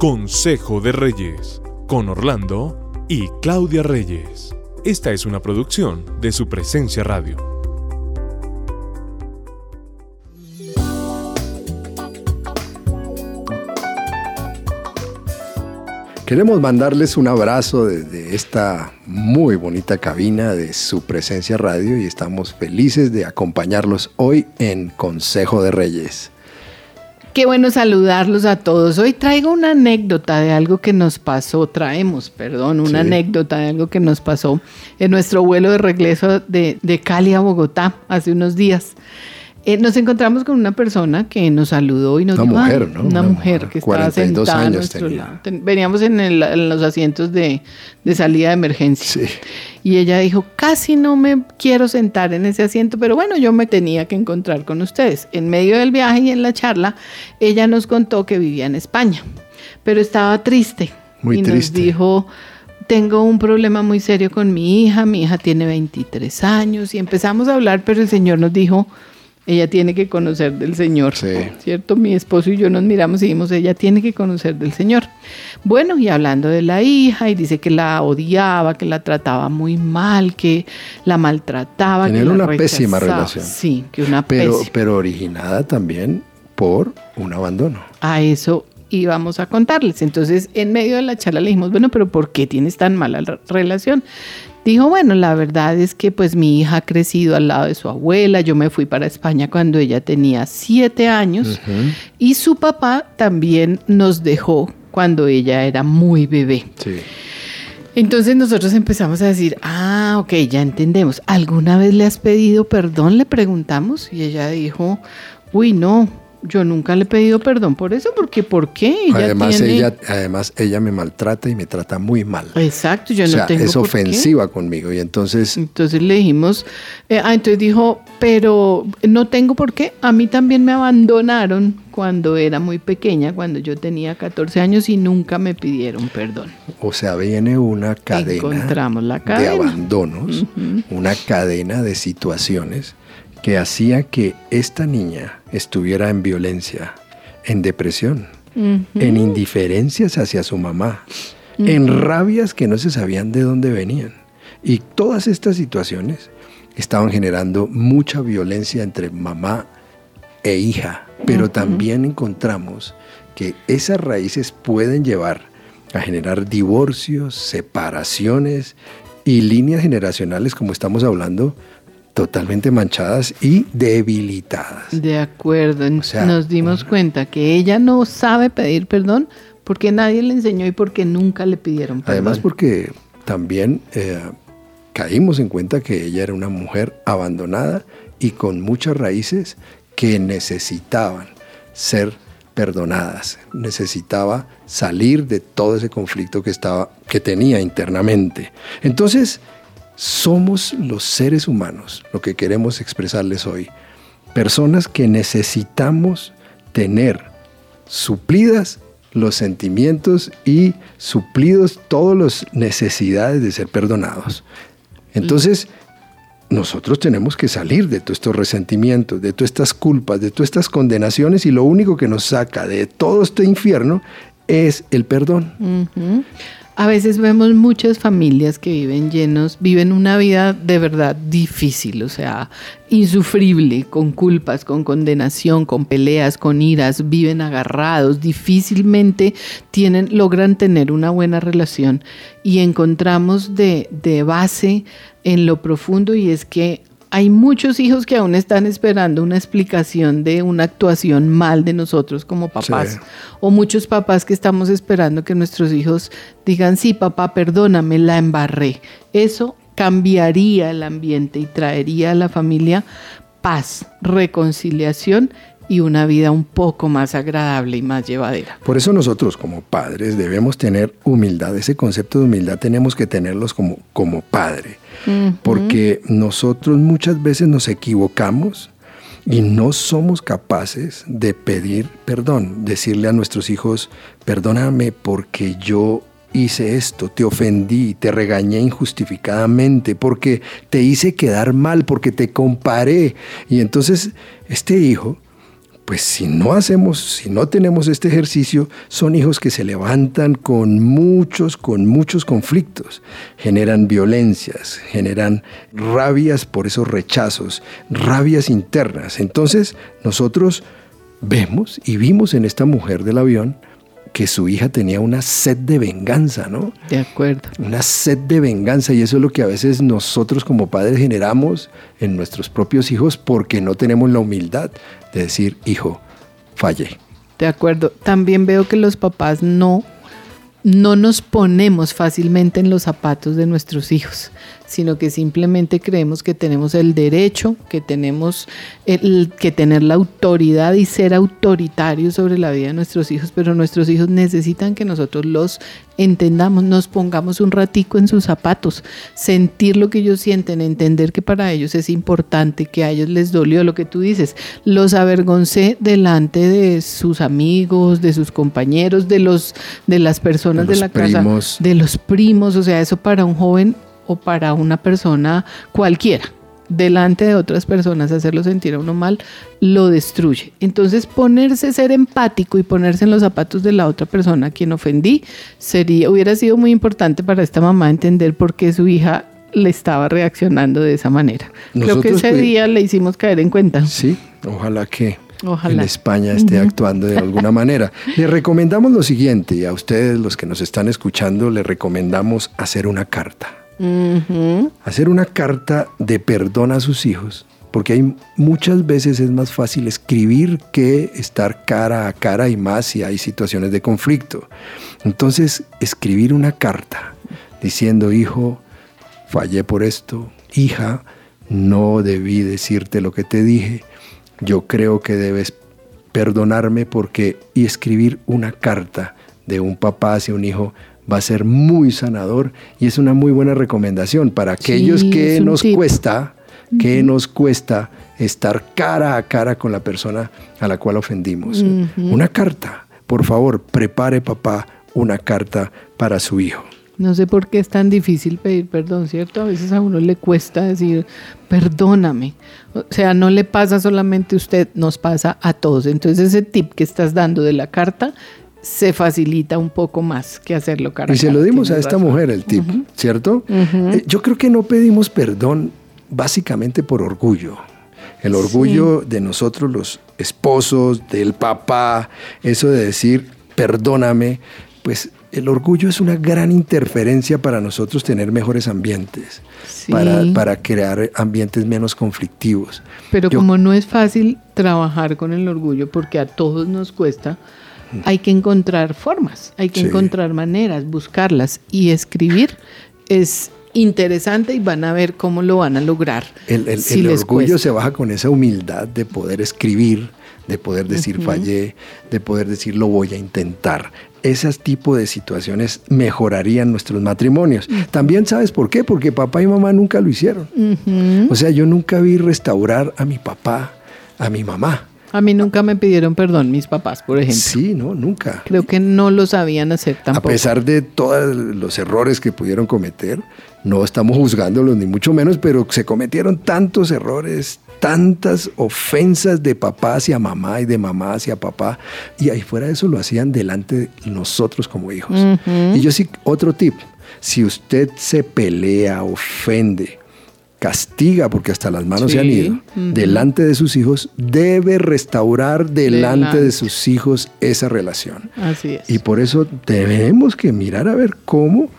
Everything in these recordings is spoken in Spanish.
Consejo de Reyes, con Orlando y Claudia Reyes. Esta es una producción de su presencia radio. Queremos mandarles un abrazo desde esta muy bonita cabina de su presencia radio y estamos felices de acompañarlos hoy en Consejo de Reyes. Qué bueno saludarlos a todos. Hoy traigo una anécdota de algo que nos pasó, traemos, perdón, una anécdota de algo que nos pasó en nuestro vuelo de regreso de, de Cali a Bogotá hace unos días. Eh, nos encontramos con una persona que nos saludó y nos una dijo, mujer, ¿no? una, mujer que estaba sentada a nuestro lado. Veníamos en, los asientos de, de, salida de emergencia. Sí. Y ella dijo, casi no me quiero sentar en ese asiento, pero bueno, yo me tenía que encontrar con ustedes. En medio del viaje y en la charla, ella nos contó que vivía en España, pero estaba triste. Muy y triste. nos dijo, tengo un problema muy serio con mi hija, mi hija tiene 23 años y empezamos a hablar, pero el Señor nos dijo, ella tiene que conocer del Señor, sí. ¿cierto? Mi esposo y yo nos miramos y dijimos, ella tiene que conocer del Señor. Bueno, y hablando de la hija, y dice que la odiaba, que la trataba muy mal, que la maltrataba. Tener que la una rechazaba. pésima relación. Sí, que una pero, pésima. Pero originada también por un abandono. A eso íbamos a contarles. Entonces, en medio de la charla le dijimos, bueno, pero ¿por qué tienes tan mala relación? Dijo, bueno, la verdad es que pues mi hija ha crecido al lado de su abuela, yo me fui para España cuando ella tenía siete años Uh -huh. y su papá también nos dejó cuando ella era muy bebé. Sí. Entonces nosotros empezamos a decir, ah, ok, ya entendemos. ¿Alguna vez le has pedido perdón? Le preguntamos y ella dijo, uy, no, yo nunca le he pedido perdón por eso, porque ¿por qué? Ella además, tiene... ella, además, ella me maltrata y me trata muy mal. Exacto, yo o sea, no tengo es ofensiva conmigo y entonces... Entonces le dijimos, eh, ah, entonces dijo, pero no tengo por qué, a mí también me abandonaron cuando era muy pequeña, cuando yo tenía 14 años y nunca me pidieron perdón. O sea, viene una cadena, Encontramos la cadena. de abandonos, uh -huh. una cadena de situaciones que hacía que esta niña estuviera en violencia, en depresión, uh -huh. en indiferencias hacia su mamá, uh -huh. en rabias que no se sabían de dónde venían. Y todas estas situaciones estaban generando mucha violencia entre mamá e hija, pero también encontramos que esas raíces pueden llevar a generar divorcios, separaciones y líneas generacionales, como estamos hablando, totalmente manchadas y debilitadas. De acuerdo, o sea, nos dimos cuenta que ella no sabe pedir perdón porque nadie le enseñó y porque nunca le pidieron perdón. Además porque también eh, caímos en cuenta que ella era una mujer abandonada y con muchas raíces que necesitaban ser perdonadas, necesitaba salir de todo ese conflicto que estaba que tenía internamente. Entonces, somos los seres humanos, lo que queremos expresarles hoy, personas que necesitamos tener suplidas los sentimientos y suplidos todas las necesidades de ser perdonados. Entonces, nosotros tenemos que salir de todos estos resentimientos, de todas estas culpas, de todas estas condenaciones y lo único que nos saca de todo este infierno es el perdón. Uh. A veces vemos muchas familias que viven llenos, viven una vida de verdad difícil, o sea, insufrible, con culpas, con condenación, con peleas, con iras, viven agarrados, difícilmente tienen, logran tener una buena relación. Y encontramos de, de base en lo profundo y es que hay muchos hijos que aún están esperando una explicación de una actuación mal de nosotros como papás. Sí. O muchos papás que estamos esperando que nuestros hijos digan, sí, papá, perdóname, la embarré. Eso cambiaría el ambiente y traería a la familia paz, reconciliación y una vida un poco más agradable y más llevadera. Por eso nosotros como padres debemos tener humildad. Ese concepto de humildad tenemos que tenerlos como, como padre. Uh -huh. Porque nosotros muchas veces nos equivocamos y no somos capaces de pedir perdón, decirle a nuestros hijos, perdóname porque yo hice esto, te ofendí, te regañé injustificadamente, porque te hice quedar mal, porque te comparé. Y entonces este hijo pues si no hacemos, si no tenemos este ejercicio, son hijos que se levantan con muchos, con muchos conflictos, generan violencias, generan rabias por esos rechazos, rabias internas. Entonces nosotros vemos y vimos en esta mujer del avión que su hija tenía una sed de venganza, ¿no? De acuerdo. Una sed de venganza y eso es lo que a veces nosotros como padres generamos en nuestros propios hijos porque no tenemos la humildad de decir, hijo, fallé. De acuerdo. También veo que los papás no no nos ponemos fácilmente en los zapatos de nuestros hijos, sino que simplemente creemos que tenemos el derecho, que tenemos el, que tener la autoridad y ser autoritarios sobre la vida de nuestros hijos, pero nuestros hijos necesitan que nosotros los entendamos, nos pongamos un ratico en sus zapatos, sentir lo que ellos sienten, entender que para ellos es importante, que a ellos les dolió lo que tú dices, los avergoncé delante de sus amigos, de sus compañeros, de los de las personas de, la casa, de los primos, o sea, eso para un joven o para una persona cualquiera delante de otras personas, hacerlo sentir a uno mal, lo destruye. Entonces ponerse, ser empático y ponerse en los zapatos de la otra persona a quien ofendí, sería, hubiera sido muy importante para esta mamá entender por qué su hija le estaba reaccionando de esa manera. Creo que ese día le hicimos caer en cuenta. Sí, ojalá que en España esté actuando de alguna manera. Le recomendamos lo siguiente, y a ustedes los que nos están escuchando, le recomendamos hacer una carta Hacer una carta de perdón a sus hijos, porque hay muchas veces es más fácil escribir que estar cara a cara y más si hay situaciones de conflicto. Entonces, escribir una carta diciendo, hijo, fallé por esto, hija, no debí decirte lo que te dije, yo creo que debes perdonarme porque y escribir una carta de un papá hacia un hijo va a ser muy sanador y es una muy buena recomendación para aquellos que nos cuesta, que nos cuesta estar cara a cara con la persona a la cual ofendimos. Una carta, por favor, prepare papá una carta para su hijo. No sé por qué es tan difícil pedir perdón, ¿cierto? A veces a uno le cuesta decir, perdóname. O sea, no le pasa solamente a usted, nos pasa a todos. Entonces ese tip que estás dando de la carta se facilita un poco más que hacerlo cara Y se lo dimos a esta mujer el tip, ¿cierto? Eh, yo creo que no pedimos perdón básicamente por orgullo. El orgullo de nosotros los esposos, del papá, eso de decir, perdóname, pues el orgullo es una gran interferencia para nosotros tener mejores ambientes, para, para, crear ambientes menos conflictivos. Pero como no es fácil trabajar con el orgullo, porque a todos nos cuesta, hay que encontrar formas, hay que encontrar maneras, buscarlas y escribir es interesante y van a ver cómo lo van a lograr. El, orgullo se baja con esa humildad de poder escribir, de poder decir fallé, de poder decir lo voy a intentar. Ese tipo de situaciones mejorarían nuestros matrimonios. También sabes por qué, porque papá y mamá nunca lo hicieron. O sea, yo nunca vi restaurar a mi papá, a mi mamá. A mí nunca me pidieron perdón mis papás, por ejemplo. Sí, no, nunca. Creo que no lo sabían hacer tampoco. A pesar de todos los errores que pudieron cometer, no estamos juzgándolos ni mucho menos, pero se cometieron tantos errores, tantas ofensas de papá hacia mamá y de mamá hacia papá, y ahí fuera de eso lo hacían delante de nosotros como hijos. Y yo sí, otro tip, si usted se pelea, ofende, castiga, porque hasta las manos se han ido, delante de sus hijos, debe restaurar delante, de sus hijos esa relación. Así es. Y por eso tenemos que mirar a ver cómo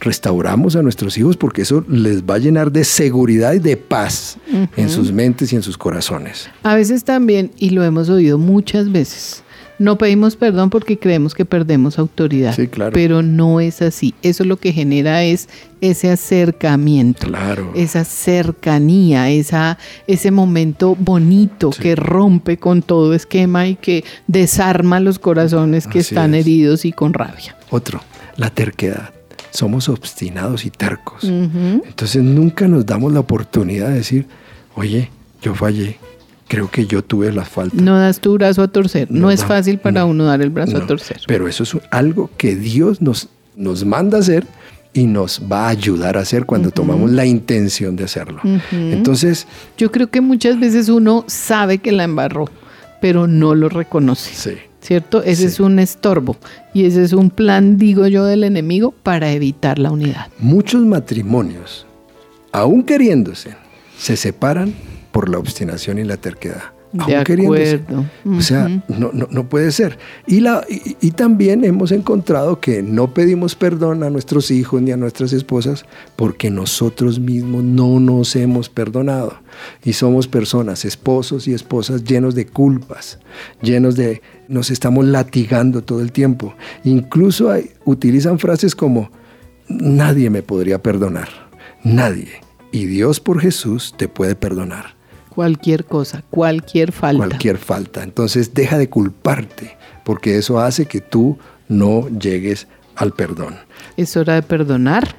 restauramos a nuestros hijos, porque eso les va a llenar de seguridad y de paz en sus mentes y en sus corazones. A veces también, y lo hemos oído muchas veces, no pedimos perdón porque creemos que perdemos autoridad. Sí, claro. Pero no es así. Eso lo que genera es ese acercamiento. Claro. Esa cercanía, esa, ese momento bonito que rompe con todo esquema y que desarma los corazones que están heridos y con rabia. Otro, la terquedad. Somos obstinados y tercos. Entonces nunca nos damos la oportunidad de decir, oye, yo fallé, creo que yo tuve las faltas. No das tu brazo a torcer. No, es fácil para uno dar el brazo a torcer. Pero eso es algo que Dios nos, nos manda a hacer y nos va a ayudar a hacer cuando tomamos la intención de hacerlo. Entonces... Yo creo que muchas veces uno sabe que la embarró, pero no lo reconoce. Sí. ¿Cierto? Ese Sí. es un estorbo y ese es un plan, digo yo, del enemigo para evitar la unidad. Muchos matrimonios, aún queriéndose, se separan por la obstinación y la terquedad. De acuerdo. O sea, no, no, no puede ser. Y, la, y, y también hemos encontrado que no pedimos perdón a nuestros hijos ni a nuestras esposas porque nosotros mismos no nos hemos perdonado. Y somos personas, esposos y esposas llenos de culpas, llenos de... Nos estamos latigando todo el tiempo. Incluso hay- utilizan frases como, nadie me podría perdonar, nadie. Y Dios por Jesús te puede perdonar Cualquier cosa, cualquier falta. cualquier falta. Entonces deja de culparte, porque eso hace que tú no llegues al perdón. Es hora de perdonar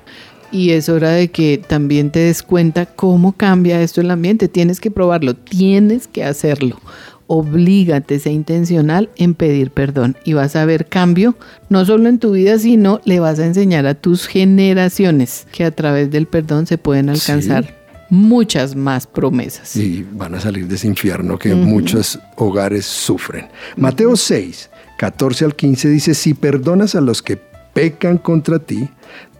y es hora de que también te des cuenta cómo cambia esto el ambiente. Tienes que probarlo, tienes que hacerlo. Oblígate, sea intencional en pedir perdón y vas a ver cambio, no solo en tu vida, sino le vas a enseñar a tus generaciones que a través del perdón se pueden alcanzar muchas más promesas. Y van a salir de ese infierno que muchos hogares sufren. Mateo 6, 14 al 15 dice, si perdonas a los que pecan contra ti,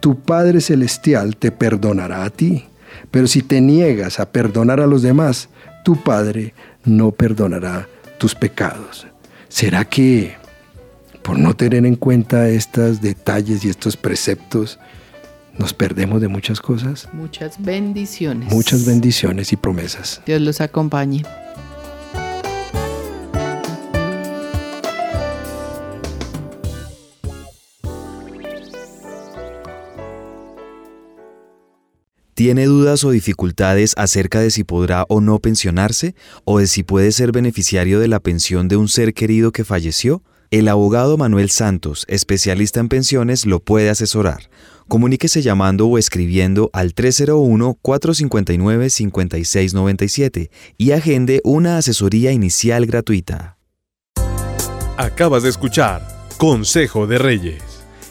tu Padre Celestial te perdonará a ti. Pero si te niegas a perdonar a los demás, tu Padre no perdonará tus pecados. ¿Será que por no tener en cuenta estos detalles y estos preceptos, nos perdemos de muchas cosas? Muchas bendiciones. Muchas bendiciones y promesas. Dios los acompañe. ¿Tiene dudas o dificultades acerca de si podrá o no pensionarse o de si puede ser beneficiario de la pensión de un ser querido que falleció? El abogado Manuel Santos, especialista en pensiones, lo puede asesorar. Comuníquese llamando o escribiendo al 301-459-5697 y agende una asesoría inicial gratuita. Acabas de escuchar Consejo de Reyes.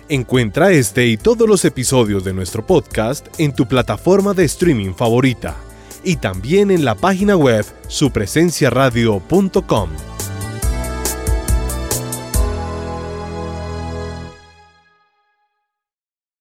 Encuentra este y todos los episodios de nuestro podcast en tu plataforma de streaming favorita y también en la página web supresenciaradio.com.